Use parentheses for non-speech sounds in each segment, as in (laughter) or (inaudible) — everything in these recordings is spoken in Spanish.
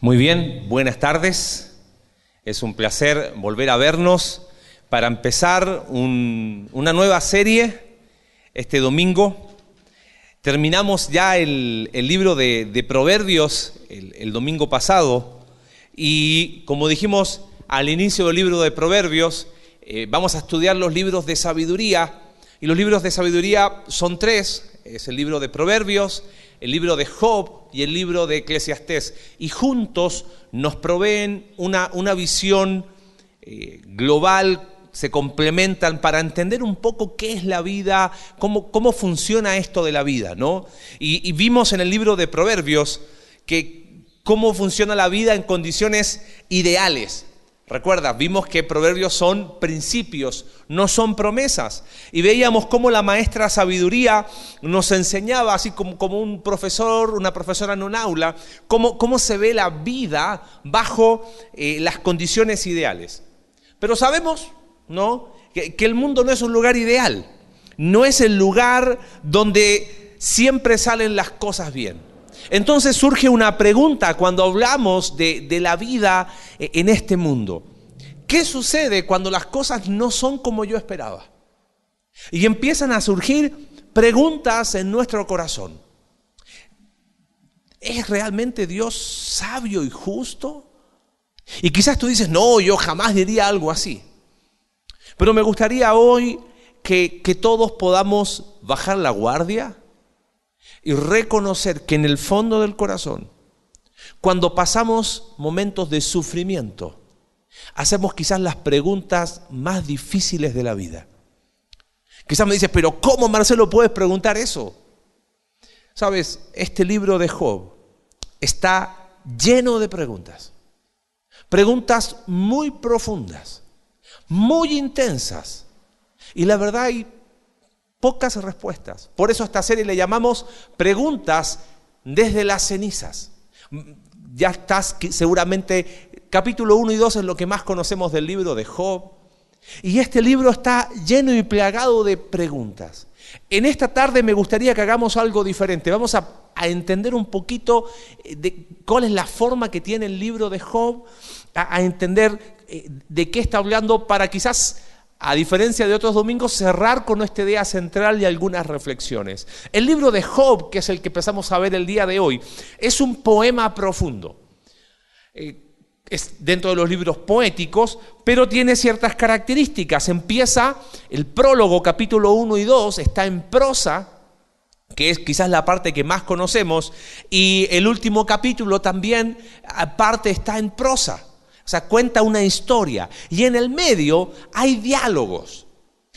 Muy bien, buenas tardes. Es un placer volver a vernos para empezar un- una nueva serie este domingo. Terminamos ya el, libro de, Proverbios el, el domingo pasado y como dijimos al inicio del libro de Proverbios, eh, vamos a estudiar los libros de sabiduría y los libros de sabiduría son tres, es el libro de Proverbios, el libro de Job y el libro de Eclesiastés. Y juntos nos proveen una, una visión eh, global, se complementan para entender un poco qué es la vida, cómo, cómo funciona esto de la vida, ¿no? Y, y vimos en el libro de Proverbios que cómo funciona la vida en condiciones ideales. Recuerda, vimos que proverbios son principios, no son promesas. Y veíamos cómo la maestra sabiduría nos enseñaba, así como, un profesor, una profesora en un aula, cómo, cómo se ve la vida bajo eh, las condiciones ideales. Pero sabemos, ¿no? Que, que el mundo no es un lugar ideal, no es el lugar donde siempre salen las cosas bien. Entonces surge una pregunta cuando hablamos de, de, la vida en este mundo. ¿Qué sucede cuando las cosas no son como yo esperaba? Y empiezan a surgir preguntas en nuestro corazón. ¿Es realmente Dios sabio y justo? Y quizás tú dices, no, yo jamás diría algo así. Pero me gustaría hoy que, que todos podamos bajar la guardia y reconocer que en el fondo del corazón, cuando pasamos momentos de sufrimiento, hacemos quizás las preguntas más difíciles de la vida. Quizás me dices, pero ¿cómo Marcelo puedes preguntar eso? Sabes, este libro de Job está lleno de preguntas. Preguntas muy profundas, muy intensas. Y la verdad hay pocas respuestas. Por eso a esta serie le llamamos preguntas desde las cenizas. Ya estás seguramente, capítulo 1 y 2 es lo que más conocemos del libro de Job. Y este libro está lleno y plagado de preguntas. En esta tarde me gustaría que hagamos algo diferente. Vamos a, entender un poquito de cuál es la forma que tiene el libro de Job, a, a entender eh, de qué está hablando para quizás a diferencia de otros domingos, cerrar con nuestra idea central y algunas reflexiones. El libro de Job, que es el que empezamos a ver el día de hoy, es un poema profundo. Eh, es dentro de los libros poéticos, pero tiene ciertas características. Empieza el prólogo, capítulo 1 y 2, está en prosa, que es quizás la parte que más conocemos, y el último capítulo también, aparte, está en prosa. O sea, cuenta una historia. Y en el medio hay diálogos.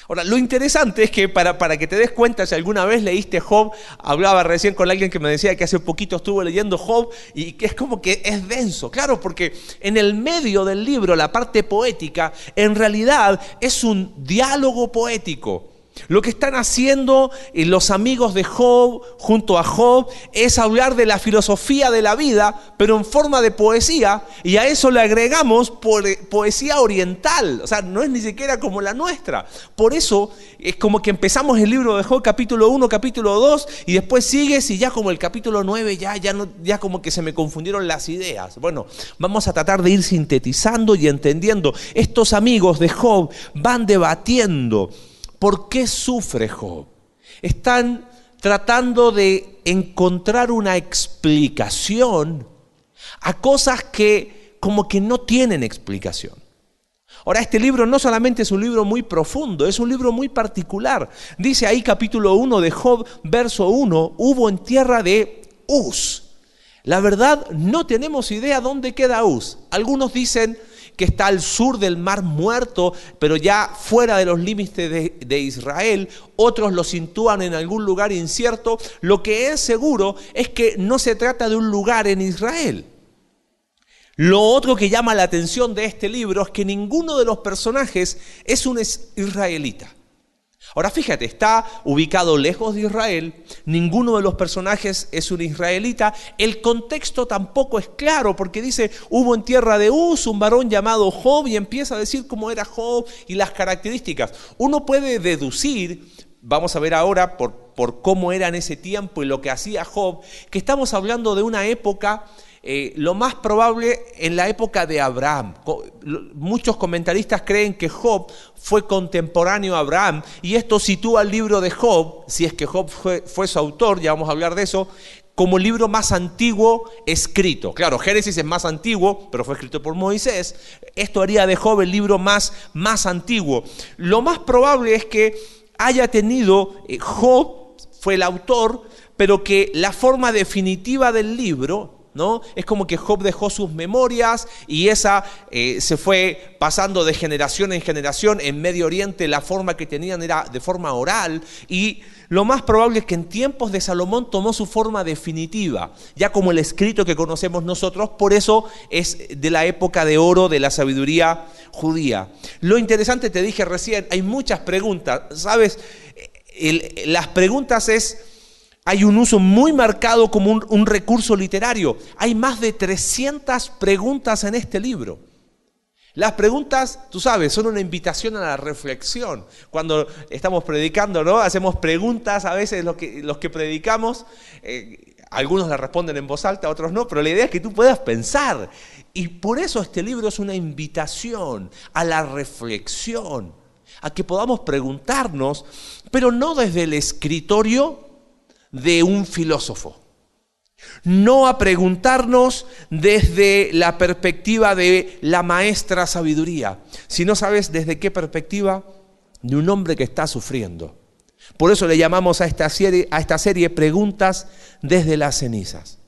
Ahora, lo interesante es que para, para, que te des cuenta, si alguna vez leíste Job, hablaba recién con alguien que me decía que hace poquito estuvo leyendo Job y que es como que es denso. Claro, porque en el medio del libro, la parte poética, en realidad es un diálogo poético. Lo que están haciendo los amigos de Job junto a Job es hablar de la filosofía de la vida, pero en forma de poesía, y a eso le agregamos poesía oriental, o sea, no es ni siquiera como la nuestra. Por eso es como que empezamos el libro de Job capítulo 1, capítulo 2, y después sigues y ya como el capítulo 9 ya, ya, no, ya como que se me confundieron las ideas. Bueno, vamos a tratar de ir sintetizando y entendiendo. Estos amigos de Job van debatiendo. ¿Por qué sufre Job? Están tratando de encontrar una explicación a cosas que como que no tienen explicación. Ahora, este libro no solamente es un libro muy profundo, es un libro muy particular. Dice ahí capítulo 1 de Job, verso 1, hubo en tierra de Uz. La verdad, no tenemos idea dónde queda Uz. Algunos dicen que está al sur del mar muerto, pero ya fuera de los límites de, Israel. Otros lo sitúan en algún lugar incierto. Lo que es seguro es que no se trata de un lugar en Israel. Lo otro que llama la atención de este libro es que ninguno de los personajes es un israelita. Ahora fíjate, está ubicado lejos de Israel, ninguno de los personajes es un israelita, el contexto tampoco es claro porque dice, hubo en tierra de Uz un varón llamado Job y empieza a decir cómo era Job y las características. Uno puede deducir, vamos a ver ahora por, por cómo era en ese tiempo y lo que hacía Job, que estamos hablando de una época eh, lo más probable en la época de Abraham. Muchos comentaristas creen que Job fue contemporáneo a Abraham y esto sitúa el libro de Job, si es que Job fue, fue su autor, ya vamos a hablar de eso, como el libro más antiguo escrito. Claro, Génesis es más antiguo, pero fue escrito por Moisés. Esto haría de Job el libro más, más antiguo. Lo más probable es que haya tenido, eh, Job fue el autor, pero que la forma definitiva del libro ¿No? Es como que Job dejó sus memorias y esa eh, se fue pasando de generación en generación. En Medio Oriente la forma que tenían era de forma oral y lo más probable es que en tiempos de Salomón tomó su forma definitiva, ya como el escrito que conocemos nosotros, por eso es de la época de oro de la sabiduría judía. Lo interesante, te dije recién, hay muchas preguntas, ¿sabes? las preguntas es, hay un uso muy marcado como un, un recurso literario. Hay más de 300 preguntas en este libro. Las preguntas, tú sabes, son una invitación a la reflexión. Cuando estamos predicando, ¿no? Hacemos preguntas a veces los que, los que predicamos. Eh, algunos las responden en voz alta, otros no, pero la idea es que tú puedas pensar. Y por eso este libro es una invitación a la reflexión, a que podamos preguntarnos, pero no desde el escritorio de un filósofo no a preguntarnos desde la perspectiva de la maestra sabiduría, sino, ¿sabes desde qué perspectiva? De un hombre que está sufriendo. Por eso le llamamos a esta serie, a esta serie Preguntas desde las cenizas.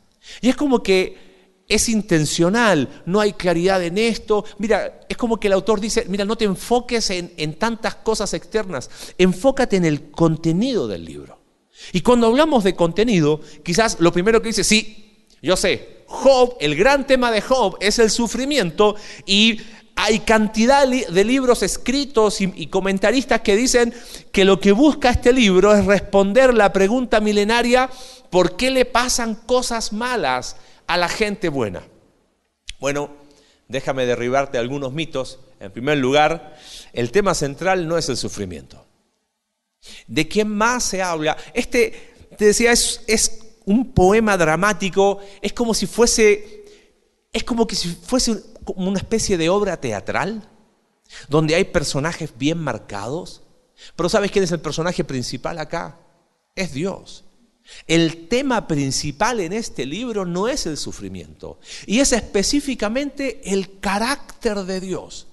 Y es como que es intencional, no hay claridad en esto. Mira, es como que el autor dice, mira, no te enfoques en, en tantas cosas externas, enfócate en el contenido del libro. Y cuando hablamos de contenido, quizás lo primero que dice, sí, yo sé, Job, el gran tema de Job es el sufrimiento y hay cantidad de libros escritos y, comentaristas que dicen que lo que busca este libro es responder la pregunta milenaria, ¿por qué le pasan cosas malas a la gente buena? Bueno, déjame derribarte algunos mitos. En primer lugar, el tema central no es el sufrimiento. ¿De quién más se habla? Este, te decía, es, es un poema dramático, es como si fuese, es como que si fuese una especie de obra teatral, donde hay personajes bien marcados. Pero ¿sabes quién es el personaje principal acá? Es Dios. El tema principal en este libro no es el sufrimiento, y es específicamente el carácter de Dios.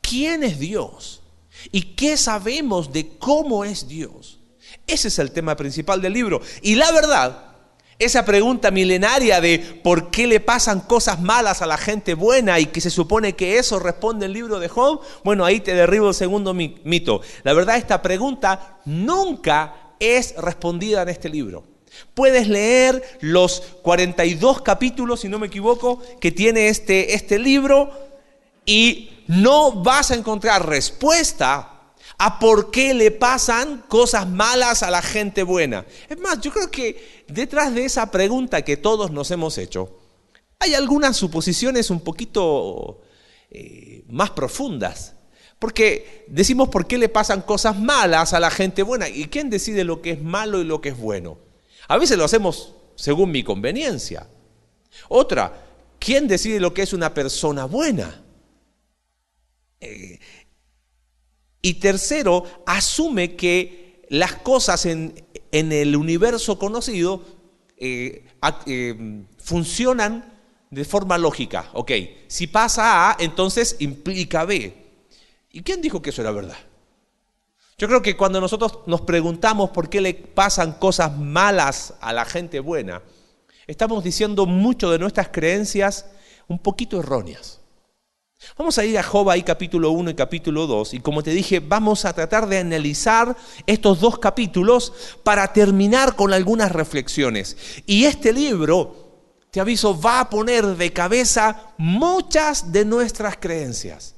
¿Quién es Dios? ¿Y qué sabemos de cómo es Dios? Ese es el tema principal del libro. Y la verdad, esa pregunta milenaria de por qué le pasan cosas malas a la gente buena y que se supone que eso responde el libro de Job, bueno, ahí te derribo el segundo mito. La verdad, esta pregunta nunca es respondida en este libro. Puedes leer los 42 capítulos, si no me equivoco, que tiene este, este libro y no vas a encontrar respuesta a por qué le pasan cosas malas a la gente buena. Es más, yo creo que detrás de esa pregunta que todos nos hemos hecho, hay algunas suposiciones un poquito eh, más profundas. Porque decimos por qué le pasan cosas malas a la gente buena. ¿Y quién decide lo que es malo y lo que es bueno? A veces lo hacemos según mi conveniencia. Otra, ¿quién decide lo que es una persona buena? Y tercero, asume que las cosas en, el universo conocido eh, eh, funcionan de forma lógica. Ok, si pasa A, entonces implica B. ¿Y quién dijo que eso era verdad? Yo creo que cuando nosotros nos preguntamos por qué le pasan cosas malas a la gente buena, estamos diciendo mucho de nuestras creencias un poquito erróneas. Vamos a ir a Job ahí capítulo 1 y capítulo 2 y como te dije vamos a tratar de analizar estos dos capítulos para terminar con algunas reflexiones. Y este libro, te aviso, va a poner de cabeza muchas de nuestras creencias.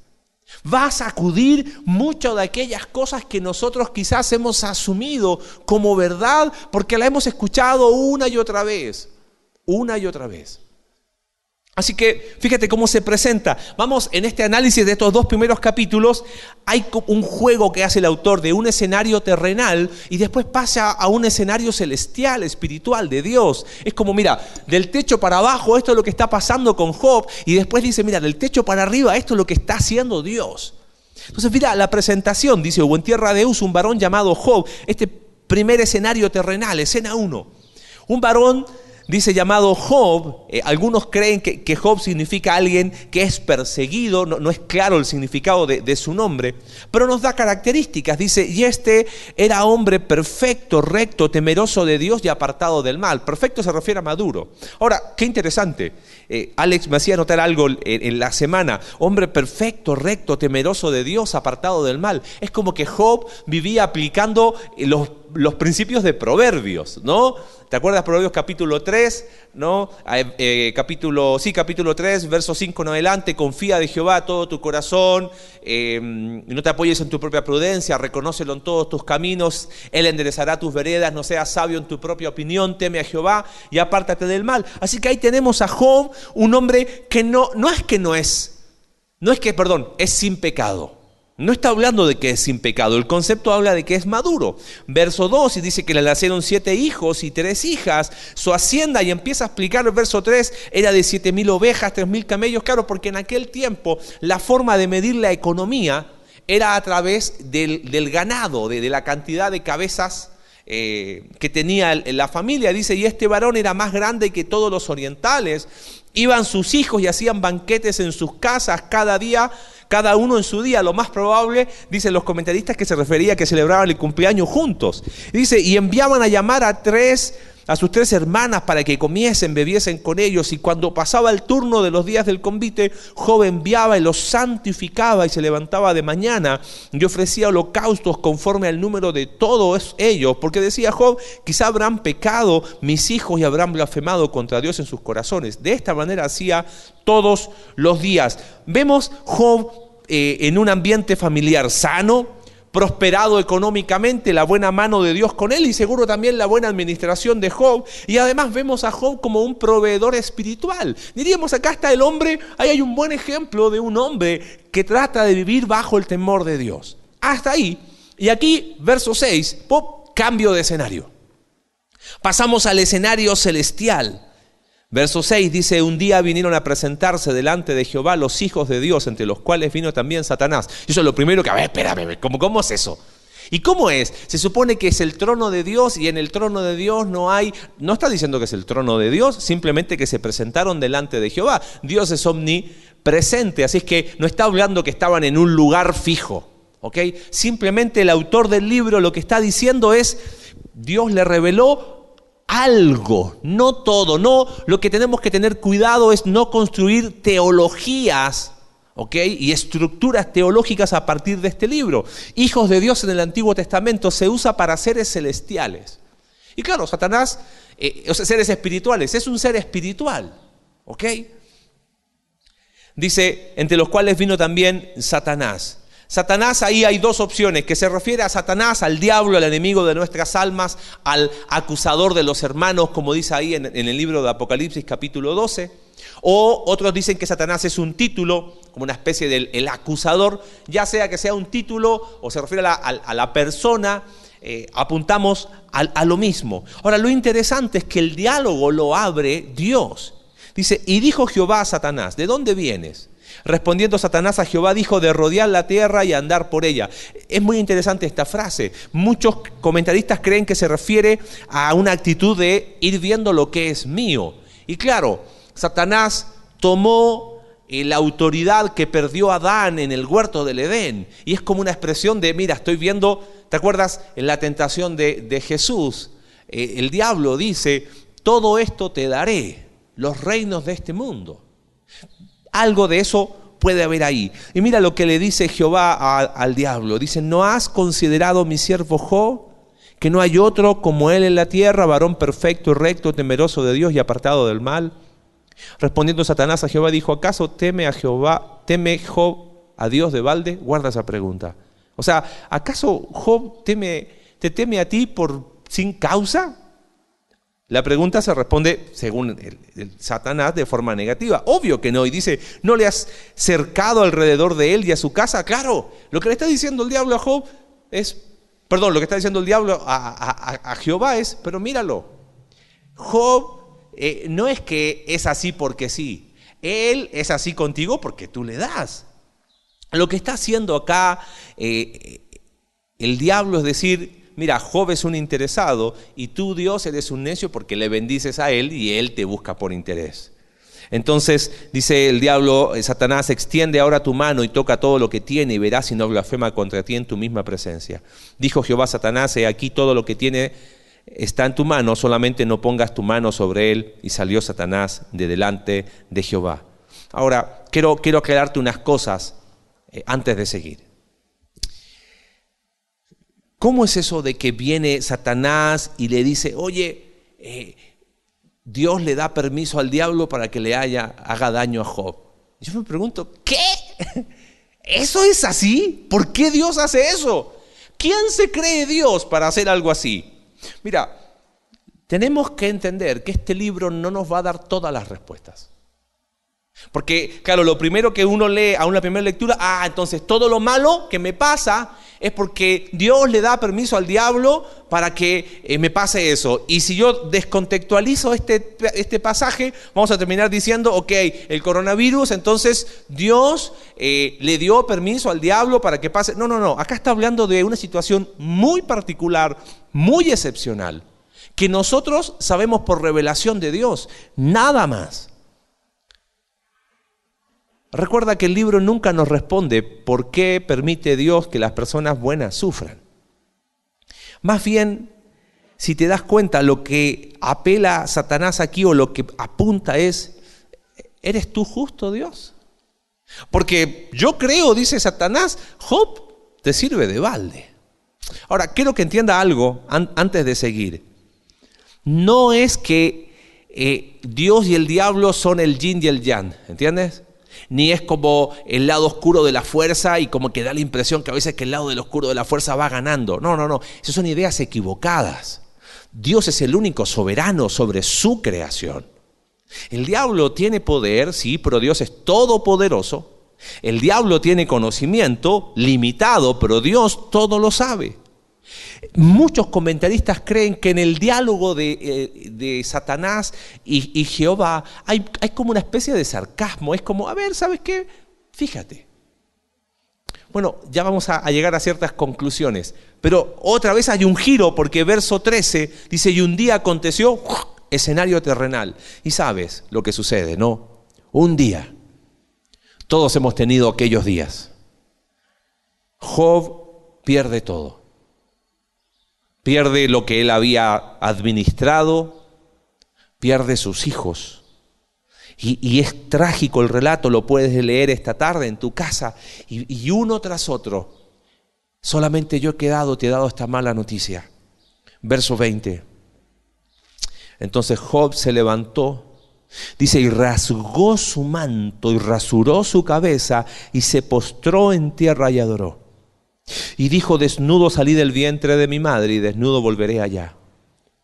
Va a sacudir muchas de aquellas cosas que nosotros quizás hemos asumido como verdad porque la hemos escuchado una y otra vez, una y otra vez. Así que fíjate cómo se presenta. Vamos, en este análisis de estos dos primeros capítulos, hay un juego que hace el autor de un escenario terrenal y después pasa a un escenario celestial, espiritual, de Dios. Es como, mira, del techo para abajo, esto es lo que está pasando con Job, y después dice, mira, del techo para arriba, esto es lo que está haciendo Dios. Entonces, mira, la presentación, dice, hubo en tierra de Uz un varón llamado Job, este primer escenario terrenal, escena 1. Un varón dice llamado Job, eh, algunos creen que, Job significa alguien que es perseguido, no, es claro el significado de, de, su nombre, pero nos da características. Dice, y este era hombre perfecto, recto, temeroso de Dios y apartado del mal. Perfecto se refiere a maduro. Ahora, qué interesante. Eh, Alex me hacía notar algo en, la semana. Hombre perfecto, recto, temeroso de Dios, apartado del mal. Es como que Job vivía aplicando los, los principios de Proverbios, ¿no? ¿Te acuerdas Proverbios capítulo 3? ¿no? Eh, eh, capítulo, sí, capítulo 3, verso 5 en adelante, confía de Jehová todo tu corazón, y no te apoyes en tu propia prudencia, reconócelo en todos tus caminos, Él enderezará tus veredas, no seas sabio en tu propia opinión, teme a Jehová y apártate del mal. Así que ahí tenemos a Job, un hombre que no, no es que no es, no es que, perdón, es sin pecado. No está hablando de que es sin pecado, el concepto habla de que es maduro. Verso 2 y dice que le nacieron siete hijos y tres hijas, su hacienda, y empieza a explicar el verso 3, era de siete mil ovejas, tres mil camellos, claro, porque en aquel tiempo la forma de medir la economía era a través del, ganado, de, la cantidad de cabezas eh, que tenía la familia. Dice, y este varón era más grande que todos los orientales. Iban sus hijos y hacían banquetes en sus casas cada día, cada uno en su día. Lo más probable, dicen los comentaristas, que se refería a que celebraban el cumpleaños juntos. Dice, y enviaban a llamar a tres a sus tres hermanas para que comiesen, bebiesen con ellos, y cuando pasaba el turno de los días del convite, Job enviaba y los santificaba y se levantaba de mañana y ofrecía holocaustos conforme al número de todos ellos, porque decía Job, quizá habrán pecado mis hijos y habrán blasfemado contra Dios en sus corazones. De esta manera hacía todos los días. Vemos Job eh, en un ambiente familiar sano, prosperado económicamente, la buena mano de Dios con él y seguro también la buena administración de Job. Y además vemos a Job como un proveedor espiritual. Diríamos, acá está el hombre, ahí hay un buen ejemplo de un hombre que trata de vivir bajo el temor de Dios. Hasta ahí. Y aquí, verso 6, pop, cambio de escenario. Pasamos al escenario celestial. Verso 6 dice, un día vinieron a presentarse delante de Jehová los hijos de Dios, entre los cuales vino también Satanás. Y eso es lo primero que, a ver, espérame, ¿cómo, cómo es eso? ¿Y cómo es? Se supone que es el trono de Dios y en el trono de Dios no hay, no está diciendo que es el trono de Dios, simplemente que se presentaron delante de Jehová. Dios es omnipresente, así es que no está hablando que estaban en un lugar fijo, ¿ok? Simplemente el autor del libro lo que está diciendo es, Dios le reveló algo, no todo. No, lo que tenemos que tener cuidado es no construir teologías. Y estructuras teológicas a partir de este libro. Hijos de Dios en el Antiguo Testamento se usa para seres celestiales. Y claro, Satanás, eh, o sea, seres espirituales, es un ser espiritual. Dice, entre los cuales vino también Satanás. Satanás ahí hay dos opciones, que se refiere a Satanás, al diablo, al enemigo de nuestras almas, al acusador de los hermanos, como dice ahí en, el libro de Apocalipsis capítulo 12. O otros dicen que Satanás es un título, como una especie del el acusador, ya sea que sea un título o se refiere a la, persona, eh, apuntamos a lo mismo. Ahora, lo interesante es que el diálogo lo abre Dios. Dice, y dijo Jehová a Satanás, ¿de dónde vienes? Respondiendo Satanás a Jehová dijo de rodear la tierra y andar por ella. Es muy interesante esta frase. Muchos comentaristas creen que se refiere a una actitud de ir viendo lo que es mío. Y claro, Satanás tomó la autoridad que perdió Adán en el huerto del Edén. Y es como una expresión de, mira, estoy viendo, ¿te acuerdas? En la tentación de, Jesús, eh, el diablo dice, todo esto te daré, los reinos de este mundo. Algo de eso puede haber ahí. Y mira lo que le dice Jehová al diablo. Dice, ¿no has considerado mi siervo Job? Que no hay otro como él en la tierra, varón perfecto recto, temeroso de Dios y apartado del mal. Respondiendo Satanás a Jehová, dijo, ¿acaso teme a Jehová, teme Job a Dios de balde? Guarda esa pregunta. O sea, ¿acaso Job teme, te teme a ti por sin causa? La pregunta se responde, según el, Satanás, de forma negativa. Obvio que no. Y dice, ¿no le has cercado alrededor de él y a su casa? Claro, lo que le está diciendo el diablo a Job es, perdón, lo que está diciendo el diablo a, Jehová es, pero míralo. Job eh, no es que es así porque sí. Él es así contigo porque tú le das. Lo que está haciendo acá eh, el diablo es decir, mira, Job es un interesado y tú Dios eres un necio porque le bendices a él y él te busca por interés. Entonces dice el diablo, eh, Satanás, extiende ahora tu mano y toca todo lo que tiene y verás si no blasfema contra ti en tu misma presencia. Dijo Jehová Satanás, he aquí todo lo que tiene está en tu mano, solamente no pongas tu mano sobre él. Y salió Satanás de delante de Jehová. Ahora, quiero, quiero aclararte unas cosas eh, antes de seguir. ¿Cómo es eso de que viene Satanás y le dice, oye, eh, Dios le da permiso al diablo para que le haya, haga daño a Job? Yo me pregunto, ¿qué? (laughs) ¿Eso es así? ¿Por qué Dios hace eso? ¿Quién se cree Dios para hacer algo así? Mira, tenemos que entender que este libro no nos va a dar todas las respuestas. Porque, claro, lo primero que uno lee a una primera lectura, ah, entonces todo lo malo que me pasa es porque Dios le da permiso al diablo para que eh, me pase eso. Y si yo descontextualizo este, este, pasaje, vamos a terminar diciendo, ok, el coronavirus, entonces Dios eh, le dio permiso al diablo para que pase. No, no, no, acá está hablando de una situación muy particular, muy excepcional, que nosotros sabemos por revelación de Dios, nada más. Recuerda que el libro nunca nos responde por qué permite Dios que las personas buenas sufran. Más bien, si te das cuenta, lo que apela Satanás aquí o lo que apunta es, ¿eres tú justo Dios? Porque yo creo, dice Satanás, Job te sirve de balde. Ahora, quiero que entienda algo antes de seguir. No es que eh, Dios y el diablo son el yin y el yang, ¿entiendes? Ni es como el lado oscuro de la fuerza y como que da la impresión que a veces que el lado del oscuro de la fuerza va ganando. No, no, no, esas son ideas equivocadas. Dios es el único soberano sobre su creación. El diablo tiene poder, sí, pero Dios es todopoderoso. El diablo tiene conocimiento limitado, pero Dios todo lo sabe. Muchos comentaristas creen que en el diálogo de, eh, Satanás y, Jehová hay, como una especie de sarcasmo. Es como, a ver, ¿sabes qué? Fíjate. Bueno, ya vamos a, a, llegar a ciertas conclusiones. Pero otra vez hay un giro porque verso 13 dice, y un día aconteció escenario terrenal. Y sabes lo que sucede, ¿no? Un día. Todos hemos tenido aquellos días. Job pierde todo pierde lo que él había administrado, pierde sus hijos. Y, es trágico el relato, lo puedes leer esta tarde en tu casa, y, y uno tras otro. Solamente yo he quedado, te he dado esta mala noticia. Verso 20. Entonces Job se levantó, dice, y rasgó su manto y rasuró su cabeza y se postró en tierra y adoró. Y dijo, desnudo salí del vientre de mi madre y desnudo volveré allá.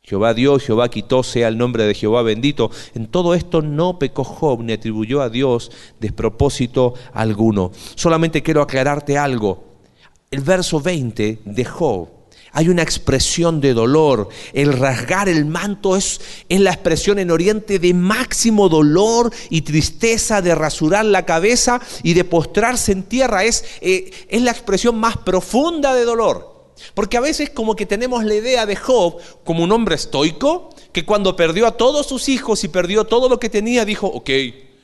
Jehová dio, Jehová quitó, sea el nombre de Jehová bendito. En todo esto no pecó Job ni atribuyó a Dios despropósito alguno. Solamente quiero aclararte algo. El verso 20 de Job hay una expresión de dolor. El rasgar el manto es, es, la expresión en Oriente de máximo dolor y tristeza, de rasurar la cabeza y de postrarse en tierra. Es, eh, es la expresión más profunda de dolor. Porque a veces como que tenemos la idea de Job como un hombre estoico, que cuando perdió a todos sus hijos y perdió todo lo que tenía, dijo, ok,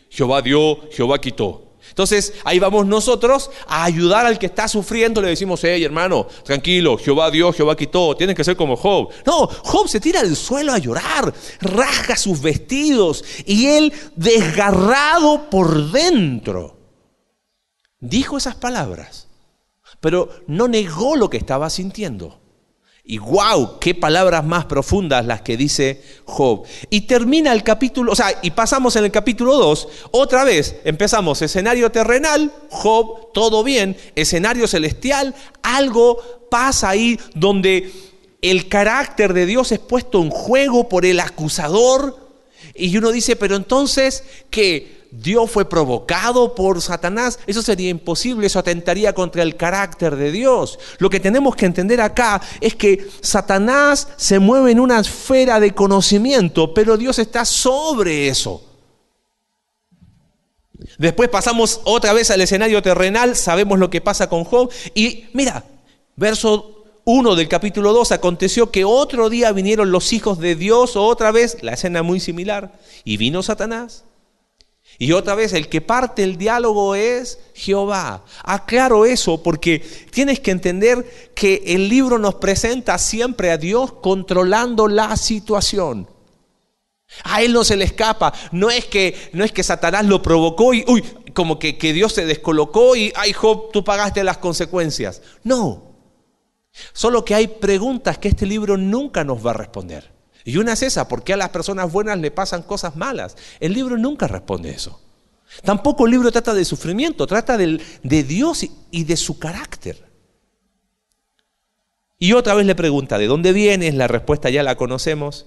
Jehová dio, Jehová quitó. Entonces ahí vamos nosotros a ayudar al que está sufriendo, le decimos, hey hermano, tranquilo, Jehová dio, Jehová quitó, tienes que ser como Job. No, Job se tira al suelo a llorar, rasga sus vestidos y él desgarrado por dentro. Dijo esas palabras, pero no negó lo que estaba sintiendo. Y wow, qué palabras más profundas las que dice Job. Y termina el capítulo, o sea, y pasamos en el capítulo 2, otra vez empezamos escenario terrenal, Job, todo bien, escenario celestial, algo pasa ahí donde el carácter de Dios es puesto en juego por el acusador. Y uno dice, pero entonces que Dios fue provocado por Satanás, eso sería imposible, eso atentaría contra el carácter de Dios. Lo que tenemos que entender acá es que Satanás se mueve en una esfera de conocimiento, pero Dios está sobre eso. Después pasamos otra vez al escenario terrenal, sabemos lo que pasa con Job. Y mira, verso 1 del capítulo 2, aconteció que otro día vinieron los hijos de Dios, otra vez, la escena muy similar, y vino Satanás. Y otra vez, el que parte el diálogo es Jehová. Aclaro eso porque tienes que entender que el libro nos presenta siempre a Dios controlando la situación. A él no se le escapa. No es que, no es que Satanás lo provocó y, uy, como que, que Dios se descolocó y, ay, Job, tú pagaste las consecuencias. No. Solo que hay preguntas que este libro nunca nos va a responder. Y una es esa, ¿por qué a las personas buenas le pasan cosas malas? El libro nunca responde eso. Tampoco el libro trata de sufrimiento, trata de Dios y de su carácter. Y otra vez le pregunta, ¿de dónde vienes? La respuesta ya la conocemos.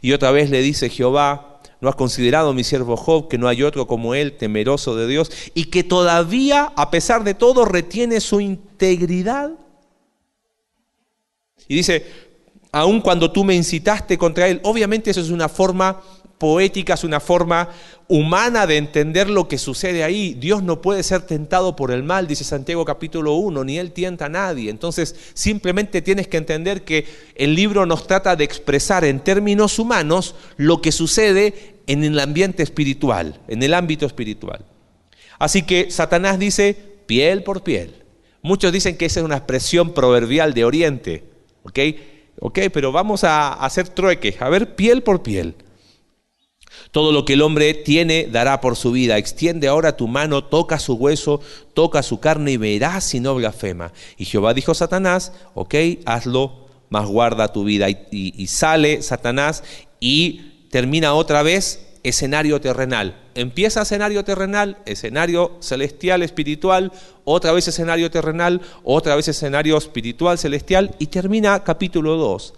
Y otra vez le dice Jehová, ¿no has considerado mi siervo Job que no hay otro como él, temeroso de Dios, y que todavía, a pesar de todo, retiene su integridad? Y dice, aun cuando tú me incitaste contra él, obviamente eso es una forma poética, es una forma humana de entender lo que sucede ahí. Dios no puede ser tentado por el mal, dice Santiago capítulo 1, ni él tienta a nadie. Entonces simplemente tienes que entender que el libro nos trata de expresar en términos humanos lo que sucede en el ambiente espiritual, en el ámbito espiritual. Así que Satanás dice piel por piel. Muchos dicen que esa es una expresión proverbial de Oriente, ¿ok? Ok, pero vamos a hacer trueque, a ver piel por piel. Todo lo que el hombre tiene dará por su vida. Extiende ahora tu mano, toca su hueso, toca su carne y verás si no blasfema. Y Jehová dijo a Satanás, ok, hazlo, mas guarda tu vida. Y, sale Satanás y termina otra vez escenario terrenal. Empieza escenario terrenal, escenario celestial, espiritual, otra vez escenario terrenal, otra vez escenario espiritual, celestial, y termina capítulo 2.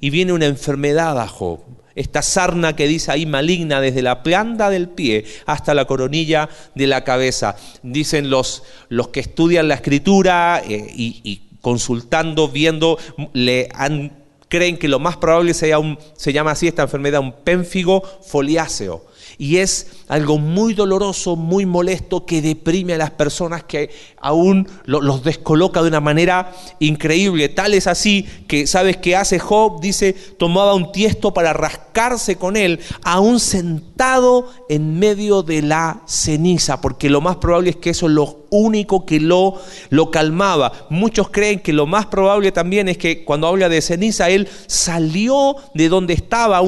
Y viene una enfermedad a Job esta sarna que dice ahí maligna desde la planta del pie hasta la coronilla de la cabeza. Dicen los, los que estudian la escritura eh, y, consultando, viendo, le han, creen que lo más probable sea un, se llama así esta enfermedad, un pénfigo foliáceo y es algo muy doloroso, muy molesto, que deprime a las personas, que aún los descoloca de una manera increíble. Tal es así que, ¿sabes qué hace Job? Dice, tomaba un tiesto para rascarse con él, aún sentado en medio de la ceniza, porque lo más probable es que eso es lo único que lo, lo calmaba. Muchos creen que lo más probable también es que cuando habla de ceniza, él salió de donde estaba,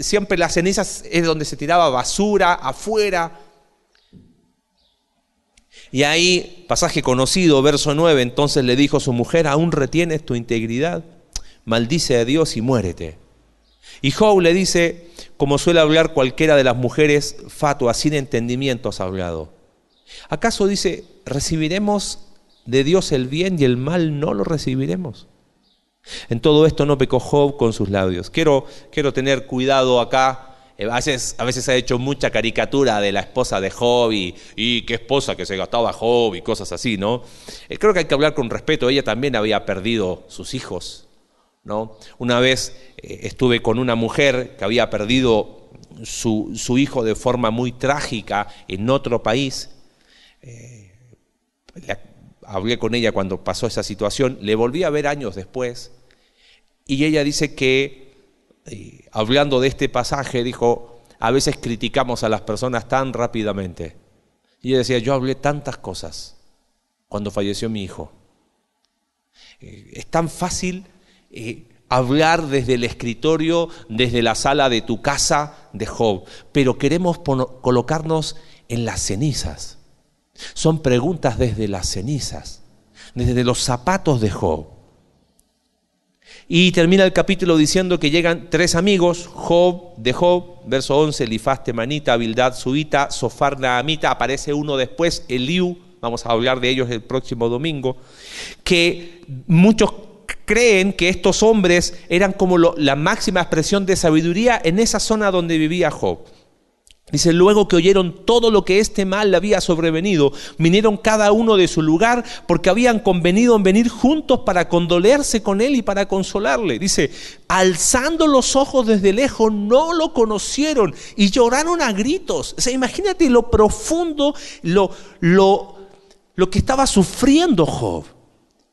siempre las cenizas es donde se tiraba basura afuera. Y ahí, pasaje conocido, verso 9, entonces le dijo su mujer, ¿aún retienes tu integridad? Maldice a Dios y muérete. Y Job le dice, como suele hablar cualquiera de las mujeres fatuas, sin entendimiento has hablado. ¿Acaso dice, recibiremos de Dios el bien y el mal no lo recibiremos? En todo esto no pecó Job con sus labios. Quiero, quiero tener cuidado acá. Eh, a veces, a veces ha hecho mucha caricatura de la esposa de Job y, qué esposa que se gastaba Job y cosas así, ¿no? Eh, creo que hay que hablar con respeto. Ella también había perdido sus hijos, ¿no? Una vez eh, estuve con una mujer que había perdido su, su hijo de forma muy trágica en otro país eh, hablé con ella cuando pasó esa situación, le volví a ver años después y ella dice que, eh, hablando de este pasaje, dijo, a veces criticamos a las personas tan rápidamente. Y ella decía, yo hablé tantas cosas cuando falleció mi hijo. Eh, es tan fácil hablar desde el escritorio, desde la sala de tu casa de Job, pero queremos colocarnos en las cenizas son preguntas desde las cenizas, desde los zapatos de Job. Y termina el capítulo diciendo que llegan tres amigos, Job, de Job, verso 11, Elifaz, Temanita, Bildad, Suita, Sofar, Naamita, aparece uno después, Eliú, vamos a hablar de ellos el próximo domingo, que muchos creen que estos hombres eran como la máxima expresión de sabiduría en esa zona donde vivía Job. Dice, luego que oyeron todo lo que este mal le había sobrevenido, vinieron cada uno de su lugar porque habían convenido en venir juntos para condolerse con él y para consolarle. Dice, alzando los ojos desde lejos, no lo conocieron y lloraron a gritos. O sea, imagínate lo profundo, lo, lo, lo que estaba sufriendo Job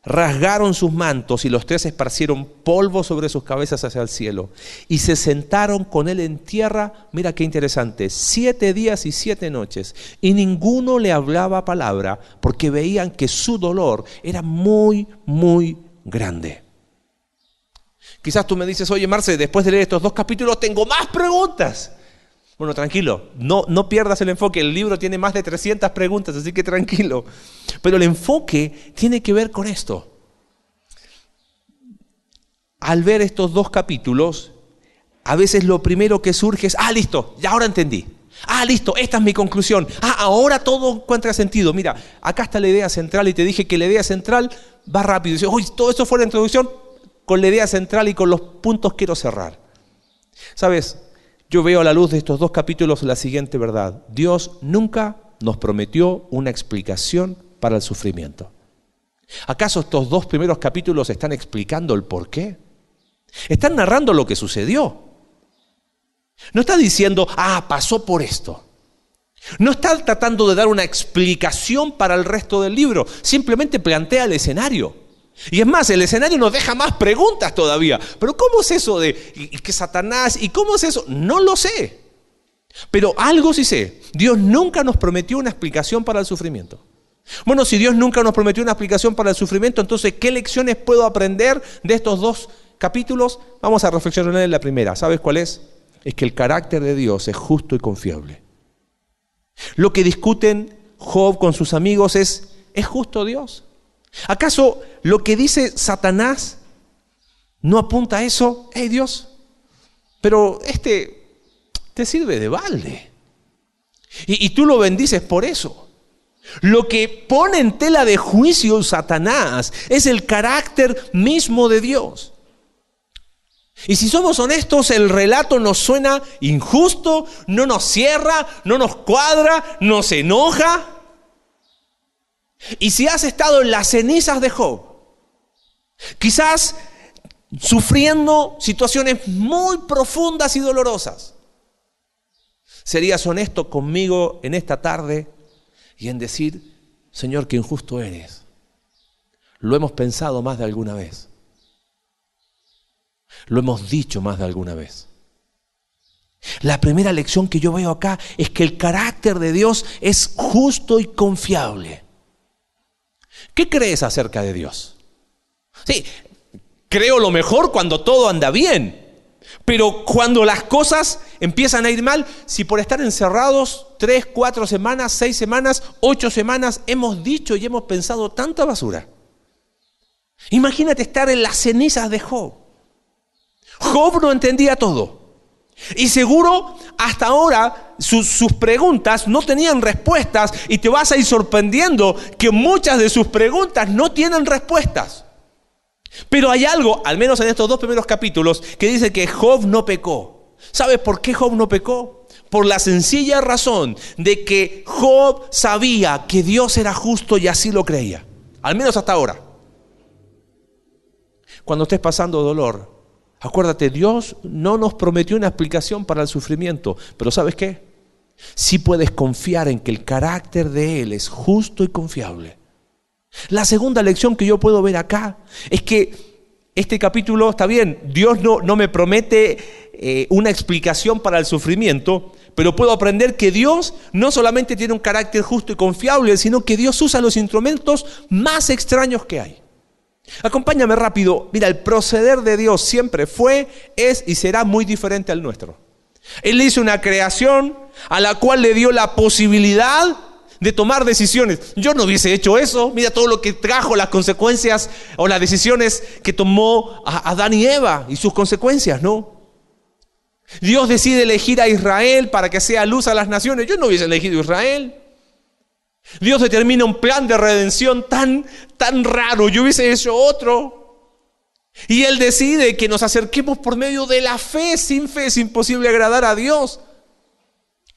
rasgaron sus mantos y los tres esparcieron polvo sobre sus cabezas hacia el cielo y se sentaron con él en tierra, mira qué interesante, siete días y siete noches y ninguno le hablaba palabra porque veían que su dolor era muy, muy grande. Quizás tú me dices, oye Marce, después de leer estos dos capítulos tengo más preguntas. Bueno, tranquilo, no, no pierdas el enfoque. El libro tiene más de 300 preguntas, así que tranquilo. Pero el enfoque tiene que ver con esto. Al ver estos dos capítulos, a veces lo primero que surge es, ah, listo, ya ahora entendí. Ah, listo, esta es mi conclusión. Ah, ahora todo encuentra sentido. Mira, acá está la idea central y te dije que la idea central va rápido. Dice, uy, todo esto fue la introducción, con la idea central y con los puntos quiero cerrar. ¿Sabes? Yo veo a la luz de estos dos capítulos la siguiente verdad. Dios nunca nos prometió una explicación para el sufrimiento. ¿Acaso estos dos primeros capítulos están explicando el por qué? Están narrando lo que sucedió. No está diciendo, ah, pasó por esto. No está tratando de dar una explicación para el resto del libro. Simplemente plantea el escenario. Y es más, el escenario nos deja más preguntas todavía. Pero ¿cómo es eso de que Satanás? ¿Y cómo es eso? No lo sé. Pero algo sí sé. Dios nunca nos prometió una explicación para el sufrimiento. Bueno, si Dios nunca nos prometió una explicación para el sufrimiento, entonces, ¿qué lecciones puedo aprender de estos dos capítulos? Vamos a reflexionar en la primera. ¿Sabes cuál es? Es que el carácter de Dios es justo y confiable. Lo que discuten Job con sus amigos es, ¿es justo Dios? ¿Acaso lo que dice Satanás no apunta a eso? ¡Hey Dios! Pero este te sirve de balde. Y, y tú lo bendices por eso. Lo que pone en tela de juicio Satanás es el carácter mismo de Dios. Y si somos honestos, el relato nos suena injusto, no nos cierra, no nos cuadra, nos enoja. Y si has estado en las cenizas de Job, quizás sufriendo situaciones muy profundas y dolorosas, serías honesto conmigo en esta tarde y en decir, Señor, que injusto eres. Lo hemos pensado más de alguna vez. Lo hemos dicho más de alguna vez. La primera lección que yo veo acá es que el carácter de Dios es justo y confiable. ¿Qué crees acerca de Dios? Sí, creo lo mejor cuando todo anda bien. Pero cuando las cosas empiezan a ir mal, si por estar encerrados tres, cuatro semanas, seis semanas, ocho semanas, hemos dicho y hemos pensado tanta basura. Imagínate estar en las cenizas de Job. Job no entendía todo. Y seguro hasta ahora sus, preguntas no tenían respuestas y te vas a ir sorprendiendo que muchas de sus preguntas no tienen respuestas. Pero hay algo, al menos en estos dos primeros capítulos, que dice que Job no pecó. ¿Sabes por qué Job no pecó? Por la sencilla razón de que Job sabía que Dios era justo y así lo creía. Al menos hasta ahora. Cuando estés pasando dolor, Acuérdate, Dios no nos prometió una explicación para el sufrimiento, pero ¿sabes qué? Sí puedes confiar en que el carácter de Él es justo y confiable. La segunda lección que yo puedo ver acá es que este capítulo está bien, Dios no, no me promete eh, una explicación para el sufrimiento, pero puedo aprender que Dios no solamente tiene un carácter justo y confiable, sino que Dios usa los instrumentos más extraños que hay. Acompáñame rápido. Mira, el proceder de Dios siempre fue, es y será muy diferente al nuestro. Él hizo una creación a la cual le dio la posibilidad de tomar decisiones. Yo no hubiese hecho eso. Mira todo lo que trajo, las consecuencias o las decisiones que tomó Adán y Eva y sus consecuencias, ¿no? Dios decide elegir a Israel para que sea luz a las naciones. Yo no hubiese elegido a Israel. Dios determina un plan de redención tan, tan raro. Yo hubiese hecho otro. Y Él decide que nos acerquemos por medio de la fe. Sin fe es imposible agradar a Dios.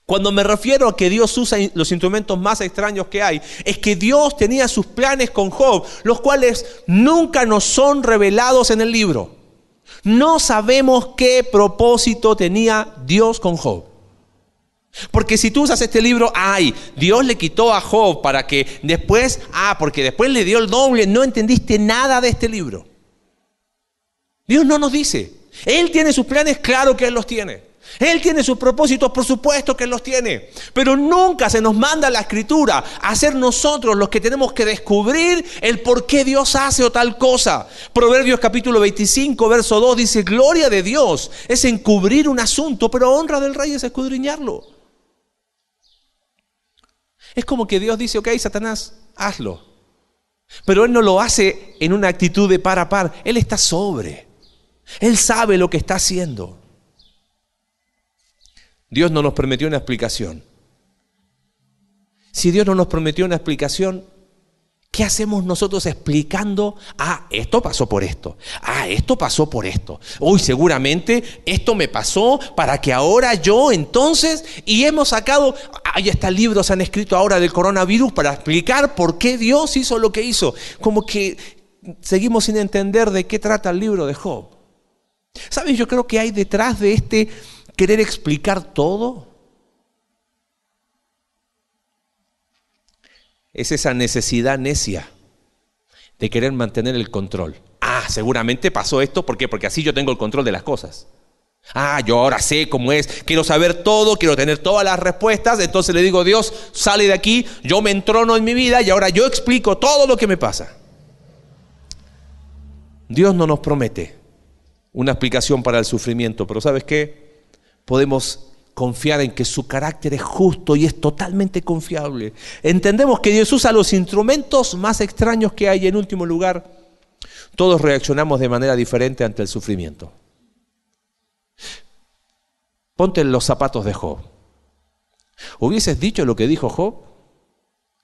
Cuando me refiero a que Dios usa los instrumentos más extraños que hay, es que Dios tenía sus planes con Job, los cuales nunca nos son revelados en el libro. No sabemos qué propósito tenía Dios con Job. Porque si tú usas este libro, ay, Dios le quitó a Job para que después, ah, porque después le dio el doble, no entendiste nada de este libro. Dios no nos dice. Él tiene sus planes, claro que Él los tiene. Él tiene sus propósitos, por supuesto que los tiene. Pero nunca se nos manda la escritura a ser nosotros los que tenemos que descubrir el por qué Dios hace o tal cosa. Proverbios capítulo 25, verso 2 dice, gloria de Dios es encubrir un asunto, pero honra del rey es escudriñarlo. Es como que Dios dice, ok, Satanás, hazlo. Pero Él no lo hace en una actitud de par a par. Él está sobre. Él sabe lo que está haciendo. Dios no nos prometió una explicación. Si Dios no nos prometió una explicación, ¿qué hacemos nosotros explicando? Ah, esto pasó por esto. Ah, esto pasó por esto. Uy, seguramente esto me pasó para que ahora yo entonces, y hemos sacado, ahí está libros han escrito ahora del coronavirus para explicar por qué Dios hizo lo que hizo. Como que seguimos sin entender de qué trata el libro de Job. ¿Sabes? Yo creo que hay detrás de este querer explicar todo? Es esa necesidad necia de querer mantener el control. Ah, seguramente pasó esto, ¿por qué? Porque así yo tengo el control de las cosas. Ah, yo ahora sé cómo es, quiero saber todo, quiero tener todas las respuestas, entonces le digo, Dios, sale de aquí, yo me entrono en mi vida y ahora yo explico todo lo que me pasa. Dios no nos promete una explicación para el sufrimiento, pero ¿sabes qué? podemos confiar en que su carácter es justo y es totalmente confiable. Entendemos que Dios usa los instrumentos más extraños que hay. En último lugar, todos reaccionamos de manera diferente ante el sufrimiento. Ponte los zapatos de Job. ¿Hubieses dicho lo que dijo Job?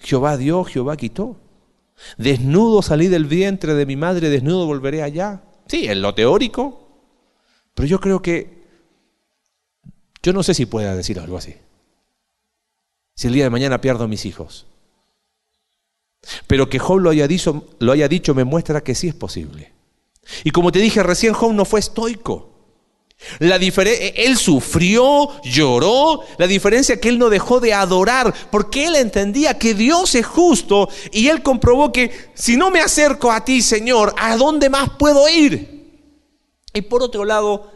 Jehová dio, Jehová quitó. Desnudo salí del vientre de mi madre, desnudo volveré allá. Sí, en lo teórico. Pero yo creo que yo no sé si pueda decir algo así. Si el día de mañana pierdo a mis hijos. Pero que Job lo haya, dicho, me muestra que sí es posible. Y como te dije recién, Job no fue estoico. La él sufrió, lloró, la diferencia que él no dejó de adorar, porque él entendía que Dios es justo y él comprobó que si no me acerco a ti, Señor, ¿a dónde más puedo ir? Y por otro lado,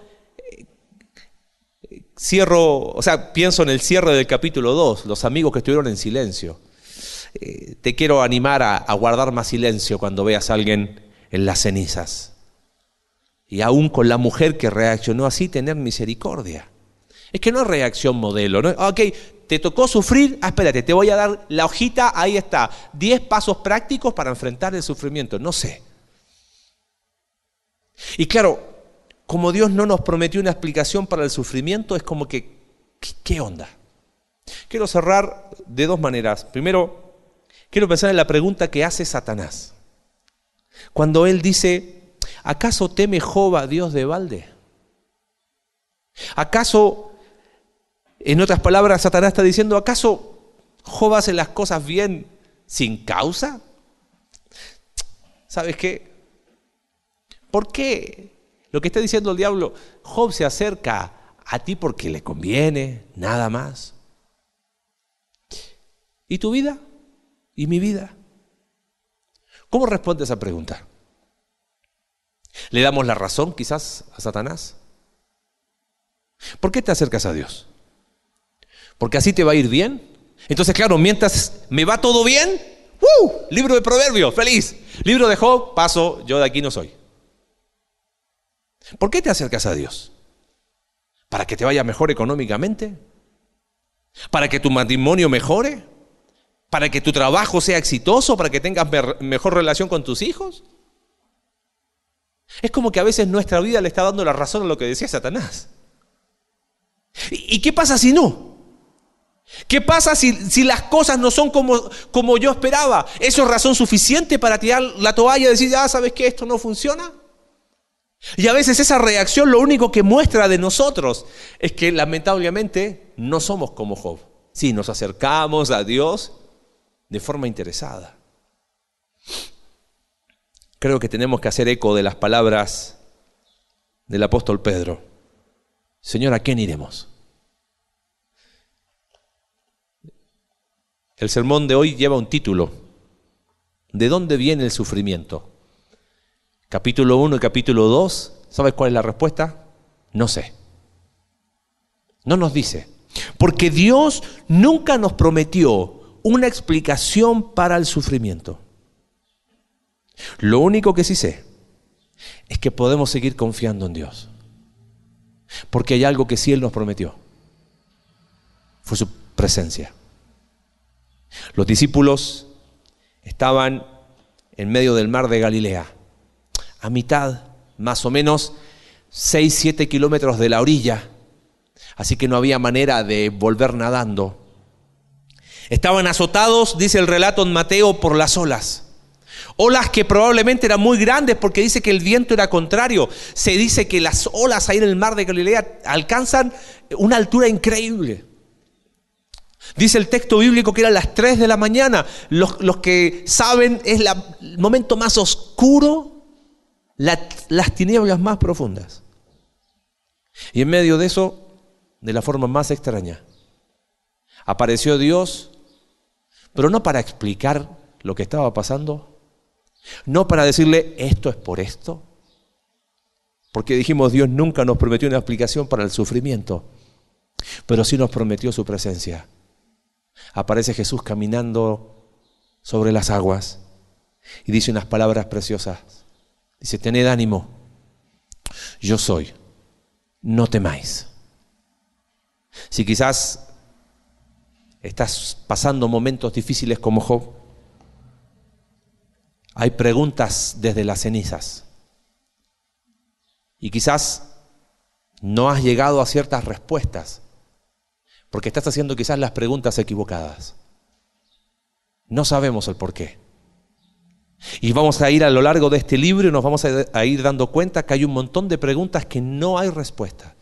cierro, o sea, pienso en el cierre del capítulo 2, los amigos que estuvieron en silencio. Eh, te quiero animar a, guardar más silencio cuando veas a alguien en las cenizas. Y aún con la mujer que reaccionó así, tener misericordia. Es que no es reacción modelo. ¿no? Ok, te tocó sufrir, ah, espérate, te voy a dar la hojita, ahí está. Diez pasos prácticos para enfrentar el sufrimiento. No sé. Y claro, como Dios no nos prometió una explicación para el sufrimiento, es como que, ¿qué onda? Quiero cerrar de dos maneras. Primero, quiero pensar en la pregunta que hace Satanás. Cuando él dice, ¿acaso teme Jehová Dios de balde? ¿Acaso, en otras palabras, Satanás está diciendo, ¿acaso Jehová hace las cosas bien sin causa? ¿Sabes qué? ¿Por qué lo que está diciendo el diablo, Job se acerca a ti porque le conviene, nada más. ¿Y tu vida? ¿Y mi vida? ¿Cómo responde esa pregunta? ¿Le damos la razón quizás a Satanás? ¿Por qué te acercas a Dios? ¿Porque así te va a ir bien? Entonces, claro, mientras me va todo bien, ¡uh! libro de proverbios, feliz. Libro de Job, paso, yo de aquí no soy. ¿Por qué te acercas a Dios? ¿Para que te vaya mejor económicamente? ¿Para que tu matrimonio mejore? ¿Para que tu trabajo sea exitoso? ¿Para que tengas mejor relación con tus hijos? Es como que a veces nuestra vida le está dando la razón a lo que decía Satanás. ¿Y qué pasa si no? ¿Qué pasa si, si las cosas no son como, como, yo esperaba? ¿Eso es razón suficiente para tirar la toalla y decir, ah, sabes que esto no funciona? Y a veces esa reacción lo único que muestra de nosotros es que lamentablemente no somos como Job. Sí, nos acercamos a Dios de forma interesada. Creo que tenemos que hacer eco de las palabras del apóstol Pedro. Señor, ¿a quién iremos? El sermón de hoy lleva un título. ¿De dónde viene el sufrimiento? Capítulo 1 y capítulo 2. ¿Sabes cuál es la respuesta? No sé. No nos dice. Porque Dios nunca nos prometió una explicación para el sufrimiento. Lo único que sí sé es que podemos seguir confiando en Dios. Porque hay algo que sí Él nos prometió. Fue su presencia. Los discípulos estaban en medio del mar de Galilea, a mitad, más o menos, 6, 7 kilómetros de la orilla. Así que no había manera de volver nadando. Estaban azotados, dice el relato en Mateo, por las olas. Olas que probablemente eran muy grandes porque dice que el viento era contrario. Se dice que las olas ahí en el mar de Galilea alcanzan una altura increíble. Dice el texto bíblico que eran las 3 de la mañana. Los, que saben es el momento más oscuro, las tinieblas más profundas. Y en medio de eso, de la forma más extraña, apareció Dios, pero no para explicar lo que estaba pasando, no para decirle esto es por esto, porque dijimos Dios nunca nos prometió una explicación para el sufrimiento, pero sí nos prometió su presencia. Aparece Jesús caminando sobre las aguas y dice unas palabras preciosas. Dice, tened ánimo, yo soy, no temáis. Si quizás estás pasando momentos difíciles como Job, hay preguntas desde las cenizas. Y quizás no has llegado a ciertas respuestas, porque estás haciendo quizás las preguntas equivocadas. No sabemos el por qué. Y vamos a ir a lo largo de este libro y nos vamos a ir dando cuenta que hay un montón de preguntas que no hay respuesta.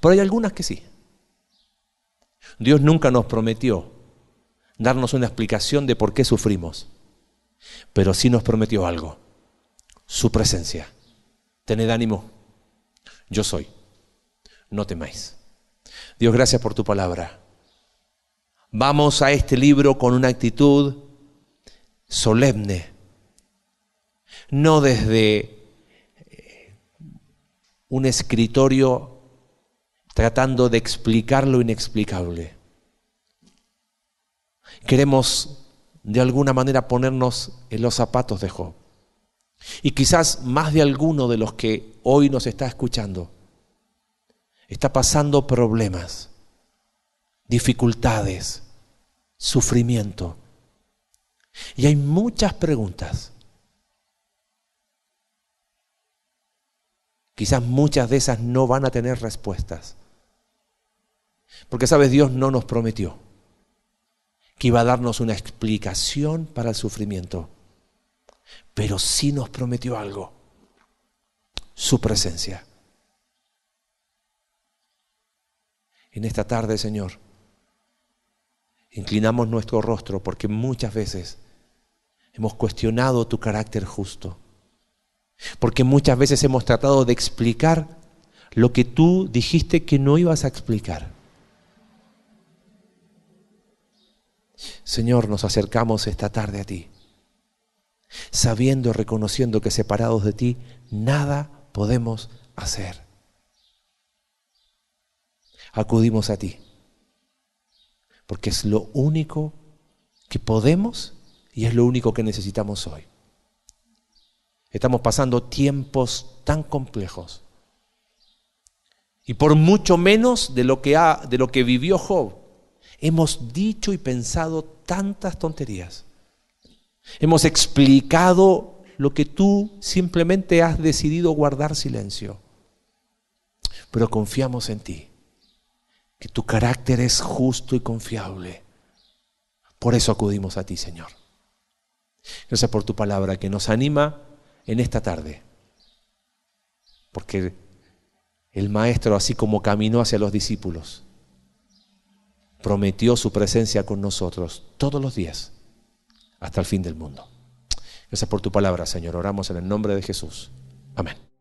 Pero hay algunas que sí. Dios nunca nos prometió darnos una explicación de por qué sufrimos pero sí nos prometió algo, su presencia. Tened ánimo, yo soy, no temáis. Dios, gracias por tu palabra. Vamos a este libro con una actitud solemne, no desde eh, un escritorio tratando de explicar lo inexplicable. Queremos de alguna manera ponernos en los zapatos de Job. Y quizás más de alguno de los que hoy nos está escuchando está pasando problemas, dificultades, sufrimiento. Y hay muchas preguntas. Quizás muchas de esas no van a tener respuestas. Porque sabes, Dios no nos prometió que iba a darnos una explicación para el sufrimiento, pero sí nos prometió algo, su presencia. En esta tarde, Señor, inclinamos nuestro rostro porque muchas veces hemos cuestionado tu carácter justo, porque muchas veces hemos tratado de explicar lo que tú dijiste que no ibas a explicar. Señor, nos acercamos esta tarde a ti, sabiendo y reconociendo que separados de ti nada podemos hacer. Acudimos a ti, porque es lo único que podemos y es lo único que necesitamos hoy. Estamos pasando tiempos tan complejos. Y por mucho menos de lo que, ha, de lo que vivió Job, hemos dicho y pensado tantas tonterías. Hemos explicado lo que tú simplemente has decidido guardar silencio. Pero confiamos en ti, que tu carácter es justo y confiable. Por eso acudimos a ti, Señor. Gracias por tu palabra que nos anima en esta tarde. Porque el Maestro, así como caminó hacia los discípulos, prometió su presencia con nosotros todos los días hasta el fin del mundo. Gracias por tu palabra, Señor. Oramos en el nombre de Jesús. Amén.